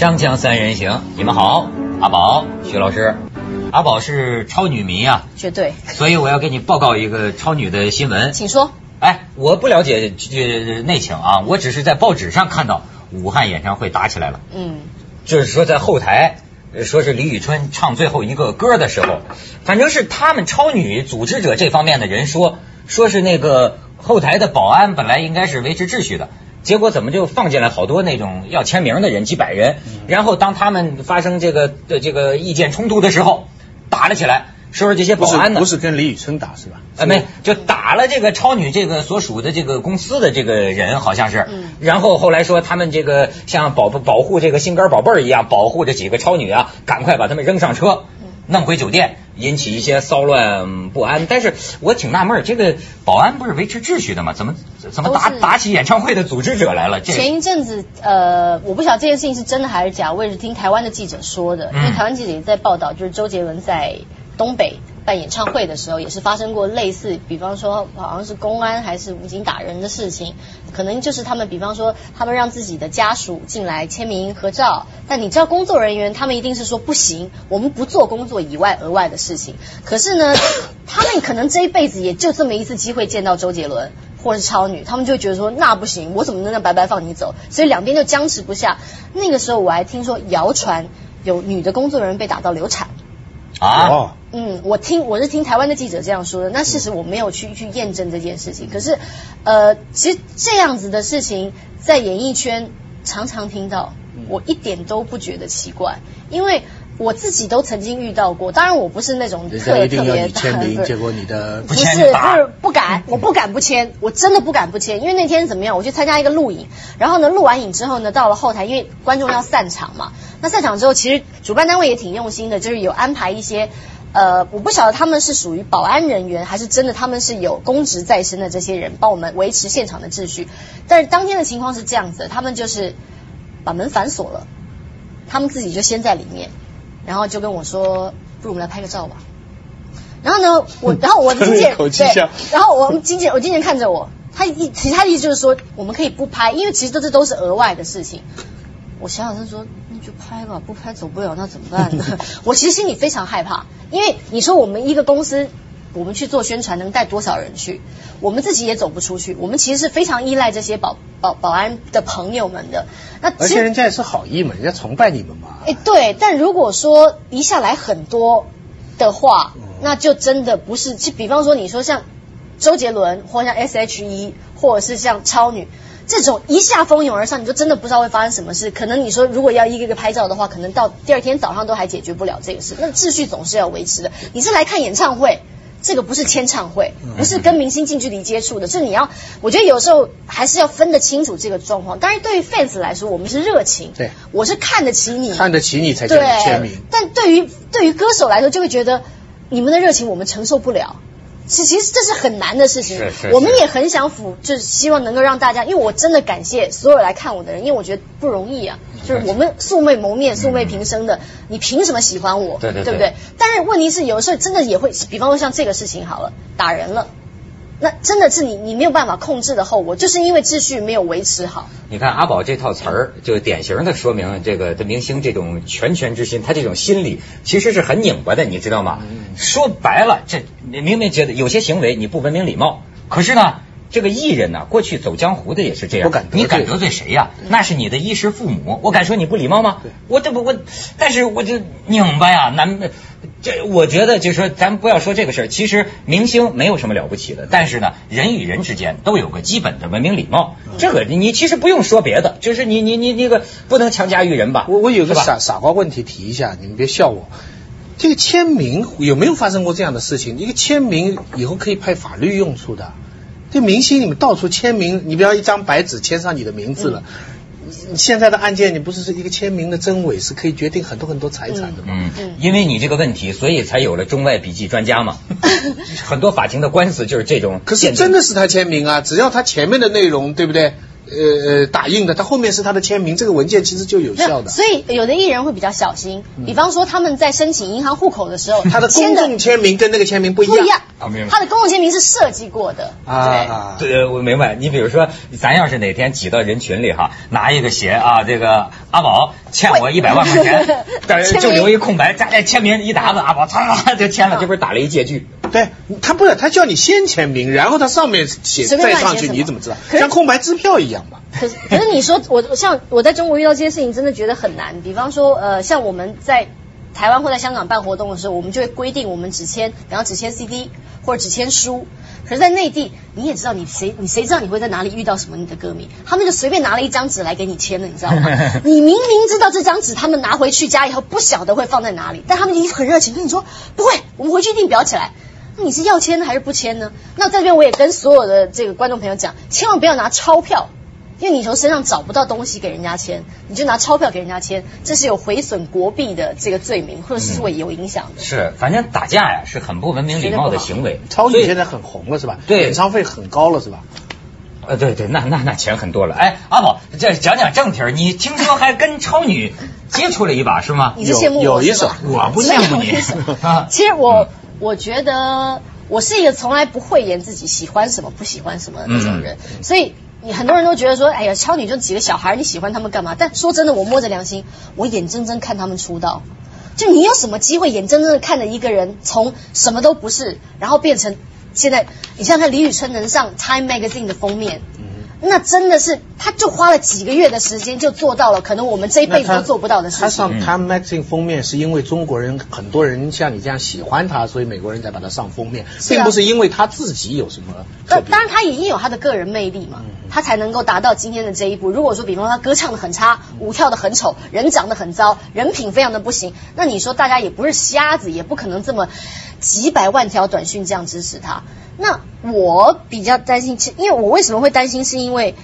锵锵三人行，你们好，阿宝、徐老师。阿宝是超女迷啊，绝对。所以我要给你报告一个超女的新闻。请说。哎，我不了解这内情啊，我只是在报纸上看到武汉演唱会打起来了。嗯。就是说在后台，说是李宇春唱最后一个歌的时候，反正是他们超女组织者这方面的人说，说是那个后台的保安本来应该是维持秩序的。结果怎么就放进来好多那种要签名的人，几百人，然后当他们发生这个的这个意见冲突的时候，打了起来，说是这些保安呢，不是跟李宇春打是吧？啊，没，就打了这个超女这个所属的这个公司的这个人，好像是，然后后来说他们这个像保保护这个心肝宝贝儿一样保护这几个超女啊，赶快把他们扔上车。弄回酒店，引起一些骚乱不安。但是我挺纳闷，这个保安不是维持秩序的吗？怎么怎么打打起演唱会的组织者来了？前一阵子，呃，我不晓得这件事情是真的还是假，我也是听台湾的记者说的，因为台湾记者也在报道，就是周杰伦在东北。办演唱会的时候，也是发生过类似，比方说好像是公安还是武警打人的事情，可能就是他们，比方说他们让自己的家属进来签名合照，但你知道工作人员他们一定是说不行，我们不做工作以外额外的事情。可是呢，他们可能这一辈子也就这么一次机会见到周杰伦或者是超女，他们就觉得说那不行，我怎么能那白白放你走？所以两边就僵持不下。那个时候我还听说谣传有女的工作人员被打到流产。啊，嗯，我听我是听台湾的记者这样说的，那事实我没有去去验证这件事情。可是，呃，其实这样子的事情在演艺圈常常听到，我一点都不觉得奇怪，因为。我自己都曾经遇到过，当然我不是那种特特别签名，结果你的不是不是不敢，我不敢不签，我真的不敢不签，因为那天怎么样，我去参加一个录影，然后呢录完影之后呢，到了后台，因为观众要散场嘛，那散场之后，其实主办单位也挺用心的，就是有安排一些，呃，我不晓得他们是属于保安人员，还是真的他们是有公职在身的这些人，帮我们维持现场的秩序。但是当天的情况是这样子，他们就是把门反锁了，他们自己就先在里面。然后就跟我说，不如我们来拍个照吧。然后呢，我 然后我的经纪人 对，然后我们经纪人我经纪人看着我，他意其他的意思就是说，我们可以不拍，因为其实这这都是额外的事情。我想想，他说那就拍吧，不拍走不了，那怎么办呢？我其实心里非常害怕，因为你说我们一个公司。我们去做宣传能带多少人去？我们自己也走不出去。我们其实是非常依赖这些保保保安的朋友们的。那而且人家也是好意嘛，人家崇拜你们嘛。哎，对。但如果说一下来很多的话，那就真的不是。就比方说，你说像周杰伦，或像 S.H.E，或者是像超女这种一下蜂拥而上，你就真的不知道会发生什么事。可能你说如果要一个个拍照的话，可能到第二天早上都还解决不了这个事。那秩序总是要维持的。你是来看演唱会。这个不是签唱会，不是跟明星近距离接触的，是你要，我觉得有时候还是要分得清楚这个状况。当然，对于 fans 来说，我们是热情，对，我是看得起你，看得起你才叫你签名。但对于对于歌手来说，就会觉得你们的热情我们承受不了。其其实这是很难的事情，我们也很想辅，就是希望能够让大家，因为我真的感谢所有来看我的人，因为我觉得不容易啊，就是我们素昧谋面、素昧平生的，你凭什么喜欢我？对对对，对不对？但是问题是，有时候真的也会，比方说像这个事情好了，打人了。那真的是你，你没有办法控制的后果，就是因为秩序没有维持好。你看阿宝这套词儿，就典型的说明这个的明星这种拳拳之心，他这种心理其实是很拧巴的，你知道吗？说白了，这明明觉得有些行为你不文明礼貌，可是呢。这个艺人呢，过去走江湖的也是这样。你敢得罪谁呀？那是你的衣食父母。我敢说你不礼貌吗？我这不我，但是我就拧巴呀，难。这我觉得就是说，咱不要说这个事儿。其实明星没有什么了不起的，但是呢，人与人之间都有个基本的文明礼貌。这个你其实不用说别的，就是你你你那个不能强加于人吧。我我有个傻傻瓜问题提一下，你们别笑我。这个签名有没有发生过这样的事情？一个签名以后可以派法律用处的。这明星你们到处签名，你不要一张白纸签上你的名字了。现在的案件，你不是是一个签名的真伪是可以决定很多很多财产的吗？嗯，因为你这个问题，所以才有了中外笔记专家嘛。很多法庭的官司就是这种。可是真的是他签名啊，只要他前面的内容对不对？呃呃，打印的，他后面是他的签名，这个文件其实就有效的。所以有的艺人会比较小心，比方说他们在申请银行户口的时候，他的公众签名跟那个签名不一样。不一样，他的公众签名是设计过的。啊，对，我明白。你比如说，咱要是哪天挤到人群里哈，拿一个鞋啊，这个阿宝欠我一百万块钱，就留一空白，加点签名一打子，阿宝嚓就签了，这不是打了一借据？对他不是他叫你先签名，然后他上面写再上去，你怎么知道？像空白支票一样嘛。可是可是你说我像我在中国遇到这些事情，真的觉得很难。比方说呃，像我们在台湾或在香港办活动的时候，我们就会规定我们只签，然后只签 CD 或者只签书。可是，在内地你也知道，你谁你谁知道你会在哪里遇到什么你的歌迷？他们就随便拿了一张纸来给你签了，你知道吗？你明明知道这张纸他们拿回去家以后不晓得会放在哪里，但他们已经很热情跟你说不会，我们回去一定裱起来。那你是要签呢还是不签呢？那这边我也跟所有的这个观众朋友讲，千万不要拿钞票。因为你从身上找不到东西给人家签，你就拿钞票给人家签，这是有毁损国币的这个罪名，或者是会有影响的。是，反正打架呀是很不文明礼貌的行为。超女现在很红了是吧？对，演唱费很高了是吧？呃，对对，那那那钱很多了。哎，阿宝，这讲讲正题儿，你听说还跟超女接触了一把是吗？你是羡慕我有一首，我不羡慕你。其实我我觉得我是一个从来不讳言自己喜欢什么不喜欢什么的那种人，所以。你很多人都觉得说，哎呀，超女就几个小孩，你喜欢他们干嘛？但说真的，我摸着良心，我眼睁睁看他们出道。就你有什么机会眼睁睁的看着一个人从什么都不是，然后变成现在？你像看李宇春能上 Time Magazine 的封面。那真的是，他就花了几个月的时间就做到了，可能我们这一辈子都做不到的事情。他上 Time Magazine 封面是因为中国人很多人像你这样喜欢他，所以美国人才把他上封面，并不是因为他自己有什么。当然，他已经有他的个人魅力嘛，他才能够达到今天的这一步。如果说，比方说他歌唱的很差，舞跳的很丑，人长得很糟，人品非常的不行，那你说大家也不是瞎子，也不可能这么几百万条短讯这样支持他。那我比较担心，因为我为什么会担心？是因为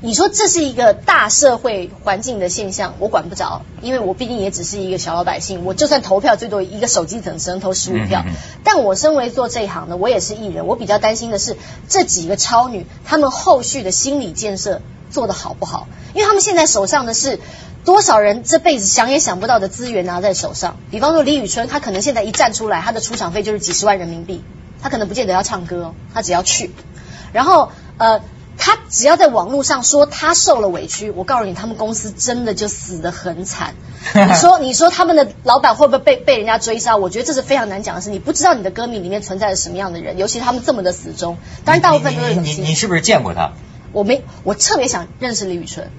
你说这是一个大社会环境的现象，我管不着，因为我毕竟也只是一个小老百姓。我就算投票，最多一个手机只能投十五票。但我身为做这一行的，我也是艺人，我比较担心的是这几个超女，她们后续的心理建设做得好不好？因为她们现在手上的是多少人这辈子想也想不到的资源拿在手上。比方说李宇春，她可能现在一站出来，她的出场费就是几十万人民币。她可能不见得要唱歌，她只要去，然后呃，她只要在网络上说她受了委屈，我告诉你，他们公司真的就死得很惨。你说，你说他们的老板会不会被被人家追杀？我觉得这是非常难讲的事。你不知道你的歌迷里面存在着什么样的人，尤其他们这么的死忠。当然，大部分都是你你是不是见过他？我没，我特别想认识李宇春，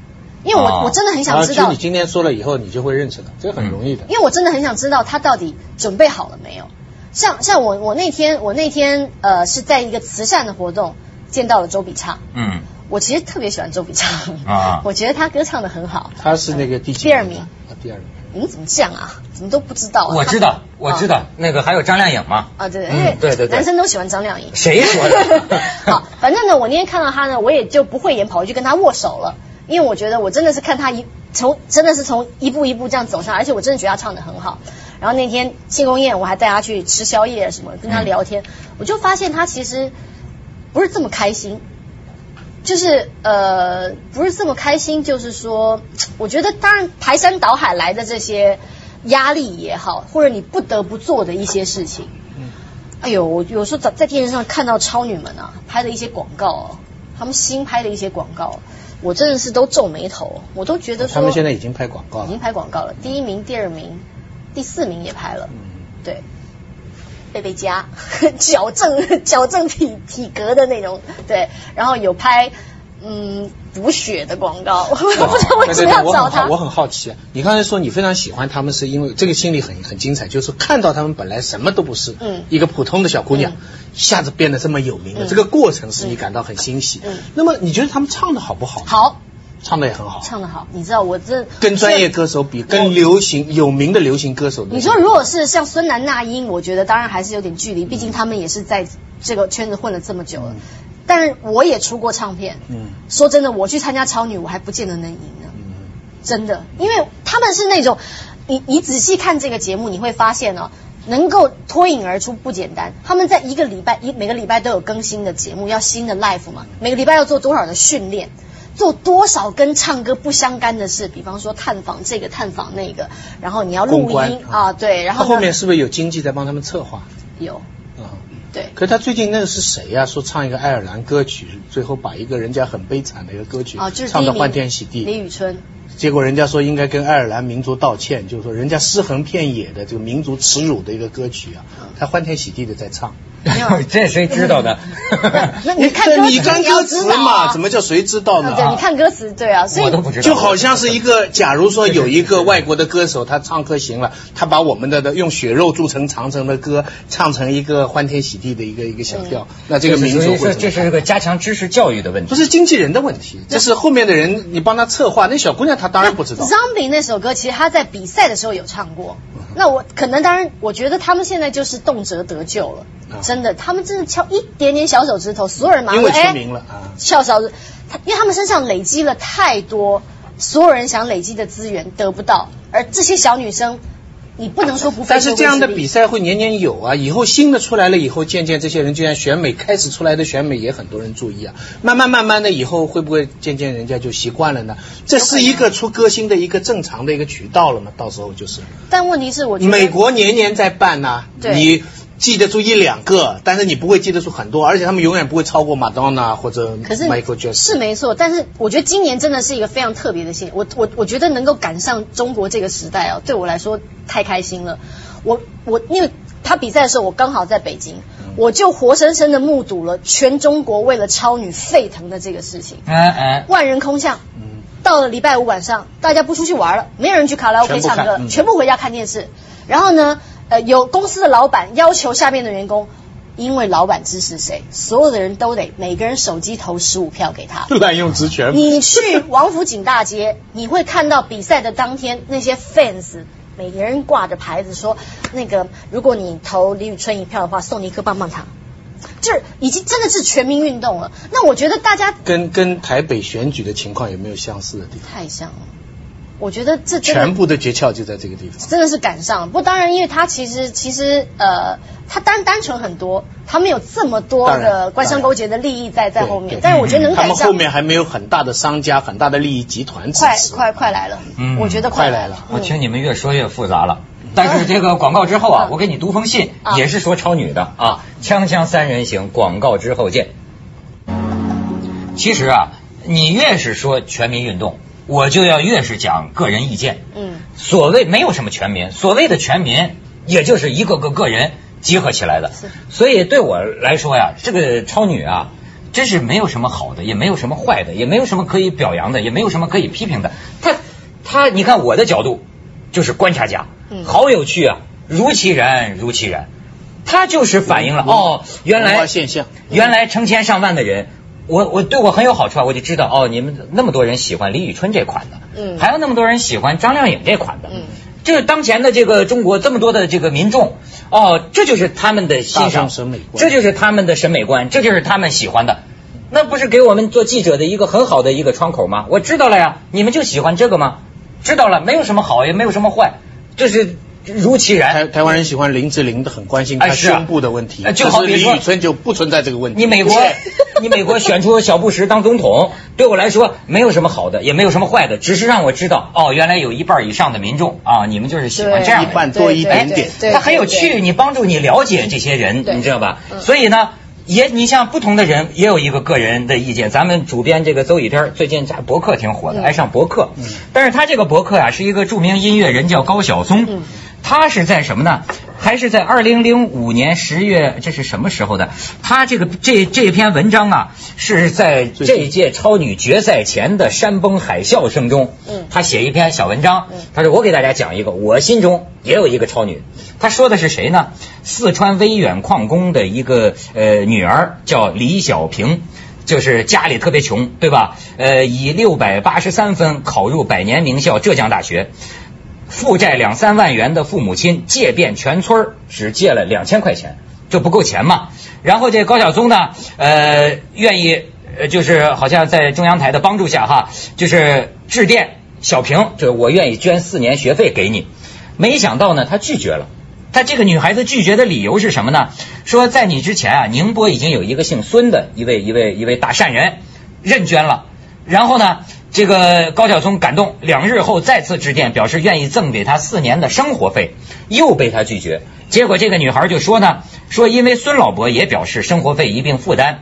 因为我我真的很想知道。你今天说了以后，你就会认识的，这个很容易的。因为我真的很想知道他到底准备好了没有。像像我我那天我那天呃是在一个慈善的活动见到了周笔畅，嗯，我其实特别喜欢周笔畅啊，我觉得他歌唱的很好，他是那个第几第二名啊第二名，你们怎么这样啊？怎么都不知道？我知道我知道那个还有张靓颖嘛？啊对，因为对对对，男生都喜欢张靓颖，谁说的？好，反正呢，我那天看到他呢，我也就不会演跑回去跟他握手了，因为我觉得我真的是看他一从真的是从一步一步这样走上，而且我真的觉得他唱的很好。然后那天庆功宴，我还带他去吃宵夜什么，跟他聊天，我就发现他其实不是这么开心，就是呃不是这么开心，就是说，我觉得当然排山倒海来的这些压力也好，或者你不得不做的一些事情，哎呦，我有时候在在电视上看到超女们啊拍的一些广告，他们新拍的一些广告，我真的是都皱眉头，我都觉得说他们现在已经拍广告了，已经拍广告了，第一名、第二名。第四名也拍了，对，贝贝佳矫正 矫正体体格的那种，对，然后有拍嗯补血的广告，我不知道为什么要找他。我很好奇，你刚才说你非常喜欢他们，是因为这个心理很很精彩，就是看到他们本来什么都不是，嗯，一个普通的小姑娘，一下子变得这么有名的，这个过程使你感到很欣喜。嗯，那么你觉得他们唱的好不好？好。唱的也很好，唱的好。你知道我这跟专业歌手比，跟流行有名的流行歌手。你说如果是像孙楠、那英，我觉得当然还是有点距离，毕竟他们也是在这个圈子混了这么久了。但是我也出过唱片。嗯。说真的，我去参加超女，我还不见得能赢呢。嗯。真的，因为他们是那种，你你仔细看这个节目，你会发现哦，能够脱颖而出不简单。他们在一个礼拜一每个礼拜都有更新的节目，要新的 life 嘛，每个礼拜要做多少的训练。做多少跟唱歌不相干的事，比方说探访这个探访那个，然后你要录音啊，对，然后后面是不是有经济在帮他们策划？有，啊，对。可是他最近那个是谁呀？说唱一个爱尔兰歌曲，最后把一个人家很悲惨的一个歌曲啊，就是唱的欢天喜地。李宇春结果人家说应该跟爱尔兰民族道歉，就是说人家尸横遍野的这个民族耻辱的一个歌曲啊，他欢天喜地的在唱。这谁知道的？那你看歌你看歌词嘛，怎么叫谁知道呢？对，你看歌词，对啊，所以我都不知道。就好像是一个，假如说有一个外国的歌手，他唱歌行了，他把我们的的用血肉铸成长城的歌唱成一个欢天喜地的一个一个小调，那这个民族会这是个加强知识教育的问题，不是经纪人的问题，这是后面的人你帮他策划。那小姑娘她当然不知道。Zombie 那首歌其实她在比赛的时候有唱过，那我可能当然我觉得他们现在就是动辄得救了。真的，他们真的敲一点点小手指头，所有人马上哎，翘小指，因为他们身上累积了太多，所有人想累积的资源得不到，而这些小女生，你不能说不。但是这样的比赛会年年有啊，以后新的出来了以后，渐渐这些人就像选美开始出来的选美也很多人注意啊，慢慢慢慢的以后会不会渐渐人家就习惯了呢？这是一个出歌星的一个正常的一个渠道了嘛？到时候就是。但问题是，我美国年年在办呐，你。记得住一两个，但是你不会记得住很多，而且他们永远不会超过马当娜或者 Michael Jackson。是没错，但是我觉得今年真的是一个非常特别的年。我我我觉得能够赶上中国这个时代哦，对我来说太开心了。我我因为他比赛的时候，我刚好在北京，我就活生生的目睹了全中国为了超女沸腾的这个事情。哎哎，万人空巷。嗯，到了礼拜五晚上，大家不出去玩了，没有人去卡拉 OK 唱歌，全部回家看电视。然后呢？呃，有公司的老板要求下面的员工，因为老板支持谁，所有的人都得每个人手机投十五票给他。滥用职权。你去王府井大街，你会看到比赛的当天那些 fans，每个人挂着牌子说，那个如果你投李宇春一票的话，送你一颗棒棒糖。就是已经真的是全民运动了。那我觉得大家跟跟台北选举的情况有没有相似的地方？太像了。我觉得这全部的诀窍就在这个地方，真的是赶上。不，当然，因为他其实其实呃，他单单纯很多，他们有这么多的官商勾结的利益在在后面。但是我觉得能赶上。他们后面还没有很大的商家、很大的利益集团快快快来了！嗯，我觉得快来了。我听你们越说越复杂了。但是这个广告之后啊，我给你读封信，也是说超女的啊。锵锵三人行，广告之后见。其实啊，你越是说全民运动。我就要越是讲个人意见。嗯，所谓没有什么全民，所谓的全民，也就是一个个个人集合起来的。所以对我来说呀，这个超女啊，真是没有什么好的，也没有什么坏的，也没有什么可以表扬的，也没有什么可以批评的。她她，你看我的角度就是观察家，好有趣啊，如其然如其然，他就是反映了哦，原来现象，原来成千上万的人。我我对我很有好处啊，我就知道哦，你们那么多人喜欢李宇春这款的，嗯，还有那么多人喜欢张靓颖这款的，嗯，这是当前的这个中国这么多的这个民众，哦，这就是他们的欣赏审美观，这就是他们的审美观，这就是他们喜欢的，那不是给我们做记者的一个很好的一个窗口吗？我知道了呀，你们就喜欢这个吗？知道了，没有什么好，也没有什么坏，就是。如其然，台台湾人喜欢林志玲的，很关心她胸部的问题。就好比李宇春就不存在这个问题。你美国，你美国选出小布什当总统，对我来说没有什么好的，也没有什么坏的，只是让我知道，哦，原来有一半以上的民众啊，你们就是喜欢这样的。一半多一点点，它很有趣，你帮助你了解这些人，你知道吧？所以呢，也你像不同的人也有一个个人的意见。咱们主编这个邹雨天最近在博客挺火的，爱上博客。但是他这个博客啊，是一个著名音乐人，叫高晓松。他是在什么呢？还是在二零零五年十月？这是什么时候的？他这个这这篇文章啊，是在这一届超女决赛前的山崩海啸声中，嗯，他写一篇小文章。他说：“我给大家讲一个，我心中也有一个超女。”他说的是谁呢？四川威远矿工的一个呃女儿叫李小平，就是家里特别穷，对吧？呃，以六百八十三分考入百年名校浙江大学。负债两三万元的父母亲借遍全村只借了两千块钱，就不够钱嘛。然后这高晓松呢，呃，愿意，呃，就是好像在中央台的帮助下哈，就是致电小平，就是我愿意捐四年学费给你。没想到呢，他拒绝了。他这个女孩子拒绝的理由是什么呢？说在你之前啊，宁波已经有一个姓孙的一位一位一位大善人认捐了。然后呢？这个高晓松感动，两日后再次致电，表示愿意赠给他四年的生活费，又被他拒绝。结果这个女孩就说呢，说因为孙老伯也表示生活费一并负担，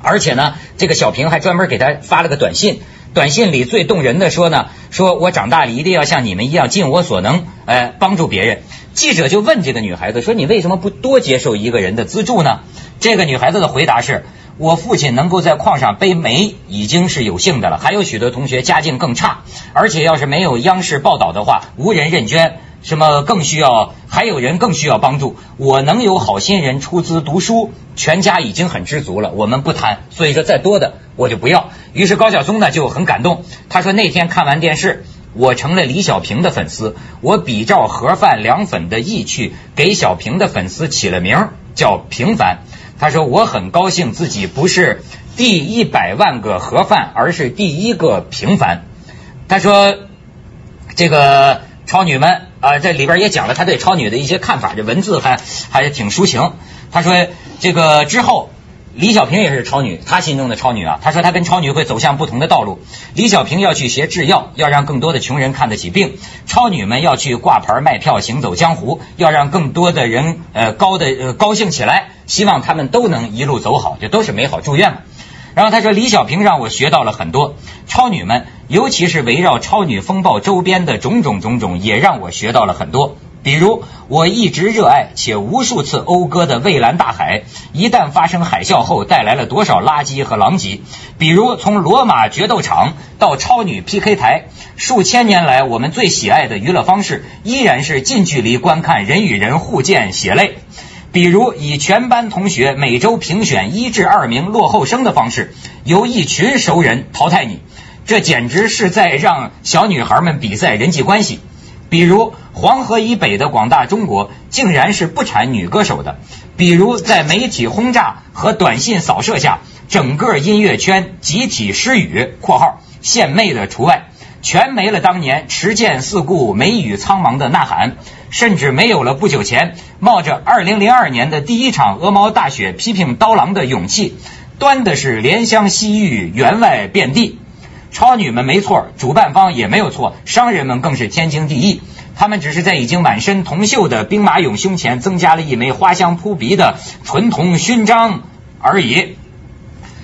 而且呢，这个小平还专门给他发了个短信，短信里最动人的说呢，说我长大了一定要像你们一样尽我所能，哎，帮助别人。记者就问这个女孩子说：“你为什么不多接受一个人的资助呢？”这个女孩子的回答是：“我父亲能够在矿上背煤已经是有幸的了，还有许多同学家境更差，而且要是没有央视报道的话，无人认捐。”什么更需要？还有人更需要帮助。我能有好心人出资读书，全家已经很知足了。我们不谈，所以说再多的我就不要。于是高晓松呢就很感动，他说那天看完电视，我成了李小平的粉丝。我比照盒饭凉粉的意趣，给小平的粉丝起了名叫平凡。他说我很高兴自己不是第一百万个盒饭，而是第一个平凡。他说这个超女们。啊，这里边也讲了他对超女的一些看法，这文字还还挺抒情。他说这个之后，李小平也是超女，他心中的超女啊。他说他跟超女会走向不同的道路。李小平要去学制药，要让更多的穷人看得起病；超女们要去挂牌卖票，行走江湖，要让更多的人呃高的呃高兴起来。希望他们都能一路走好，这都是美好祝愿嘛。然后他说李小平让我学到了很多，超女们，尤其是围绕超女风暴周边的种种种种，也让我学到了很多。比如我一直热爱且无数次讴歌的蔚蓝大海，一旦发生海啸后带来了多少垃圾和狼藉。比如从罗马决斗场到超女 PK 台，数千年来我们最喜爱的娱乐方式依然是近距离观看人与人互见血泪。比如以全班同学每周评选一至二名落后生的方式，由一群熟人淘汰你，这简直是在让小女孩们比赛人际关系。比如黄河以北的广大中国，竟然是不产女歌手的。比如在媒体轰炸和短信扫射下，整个音乐圈集体失语（括号献媚的除外）。全没了当年持剑四顾、眉宇苍茫的呐喊，甚至没有了不久前冒着二零零二年的第一场鹅毛大雪批评刀郎的勇气。端的是怜香惜玉，员外遍地。超女们没错，主办方也没有错，商人们更是天经地义。他们只是在已经满身铜锈的兵马俑胸前增加了一枚花香扑鼻的纯铜勋章而已。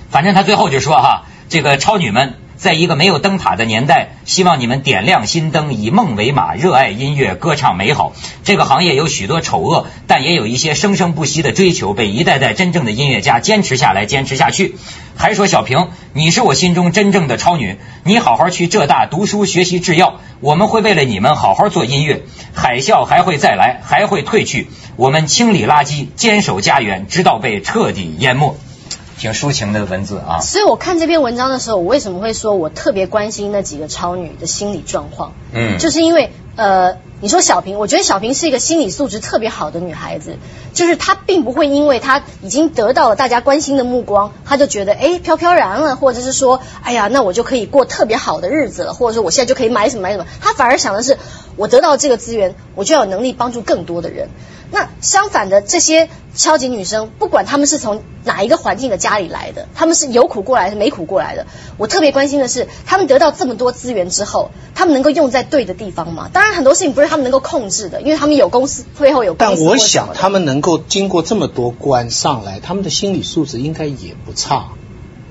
反正他最后就说哈，这个超女们。在一个没有灯塔的年代，希望你们点亮心灯，以梦为马，热爱音乐，歌唱美好。这个行业有许多丑恶，但也有一些生生不息的追求，被一代代真正的音乐家坚持下来，坚持下去。还说小平，你是我心中真正的超女，你好好去浙大读书学习制药，我们会为了你们好好做音乐。海啸还会再来，还会退去，我们清理垃圾，坚守家园，直到被彻底淹没。挺抒情的文字啊，所以我看这篇文章的时候，我为什么会说我特别关心那几个超女的心理状况？嗯，就是因为呃，你说小平，我觉得小平是一个心理素质特别好的女孩子，就是她并不会因为她已经得到了大家关心的目光，她就觉得哎飘飘然了，或者是说哎呀，那我就可以过特别好的日子了，或者说我现在就可以买什么买什么，她反而想的是我得到这个资源，我就要有能力帮助更多的人。那相反的，这些超级女生，不管她们是从哪一个环境的家里来的，她们是有苦过来，是没苦过来的。我特别关心的是，她们得到这么多资源之后，她们能够用在对的地方吗？当然，很多事情不是她们能够控制的，因为她们有公司背后有。但我想，她们能够经过这么多关上来，她们的心理素质应该也不差。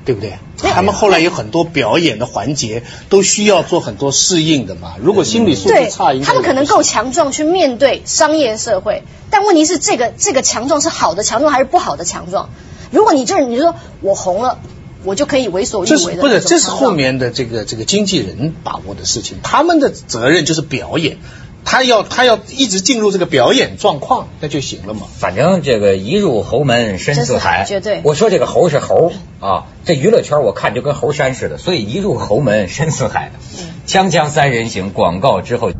对不对？他们后来有很多表演的环节，都需要做很多适应的嘛。如果心理素质差，他们可能够强壮去面对商业社会，但问题是这个这个强壮是好的强壮还是不好的强壮？如果你就是你说我红了，我就可以为所欲为的，不是？这是后面的这个这个经纪人把握的事情，他们的责任就是表演。他要他要一直进入这个表演状况，那就行了嘛。反正这个一入侯门深似海，绝对。我说这个猴是猴啊，这娱乐圈我看就跟猴山似的，所以一入侯门深似海。锵锵三人行广告之后，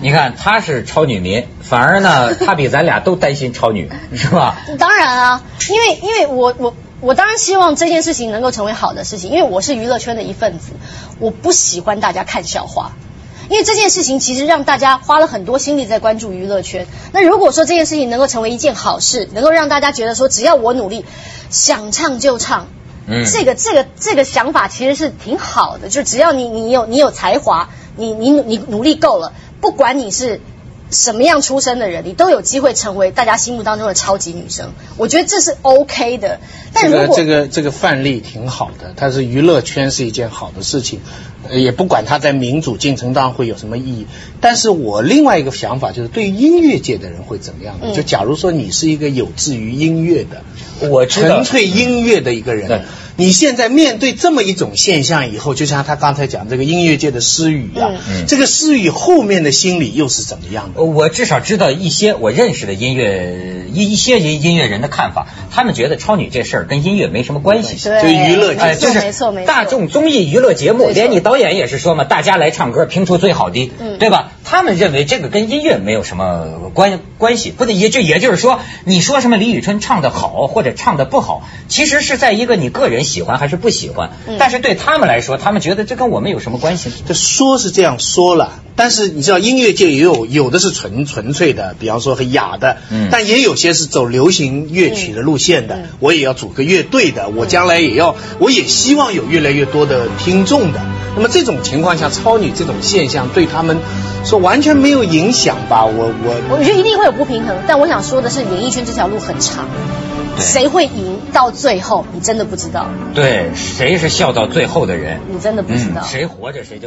你看她是超女迷，反而呢，她比咱俩都担心超女，是吧？当然啊，因为因为我我。我当然希望这件事情能够成为好的事情，因为我是娱乐圈的一份子，我不喜欢大家看笑话。因为这件事情其实让大家花了很多心力在关注娱乐圈。那如果说这件事情能够成为一件好事，能够让大家觉得说只要我努力，想唱就唱，嗯，这个这个这个想法其实是挺好的。就只要你你有你有才华，你你你努力够了，不管你是什么样出身的人，你都有机会成为大家心目当中的超级女生。我觉得这是 OK 的。但如果这个这个范例挺好的，它是娱乐圈是一件好的事情，也不管它在民主进程当中会有什么意义。但是我另外一个想法就是，对于音乐界的人会怎么样呢？就假如说你是一个有志于音乐的，我纯粹音乐的一个人。你现在面对这么一种现象以后，就像他刚才讲这个音乐界的失语啊，这个失语后面的心理又是怎么样的？我至少知道一些我认识的音乐一一些音音乐人的看法，他们觉得超女这事儿跟音乐没什么关系，就娱乐界，就是没错没错，大众综艺娱乐节目，连你导演也是说嘛，大家来唱歌，评出最好的，对吧？他们认为这个跟音乐没有什么关关系，不，也就也就是说，你说什么李宇春唱的好或者唱的不好，其实是在一个你个人。喜欢还是不喜欢？但是对他们来说，他们觉得这跟我们有什么关系？这说是这样说了，但是你知道音乐界也有有的是纯纯粹的，比方说很雅的，但也有些是走流行乐曲的路线的。我也要组个乐队的，我将来也要，我也希望有越来越多的听众的。那么这种情况下，超女这种现象对他们说完全没有影响吧？我我我觉得一定会有不平衡，但我想说的是，演艺圈这条路很长。谁会赢到最后？你真的不知道。对，谁是笑到最后的人？你真的不知道。谁活着谁就。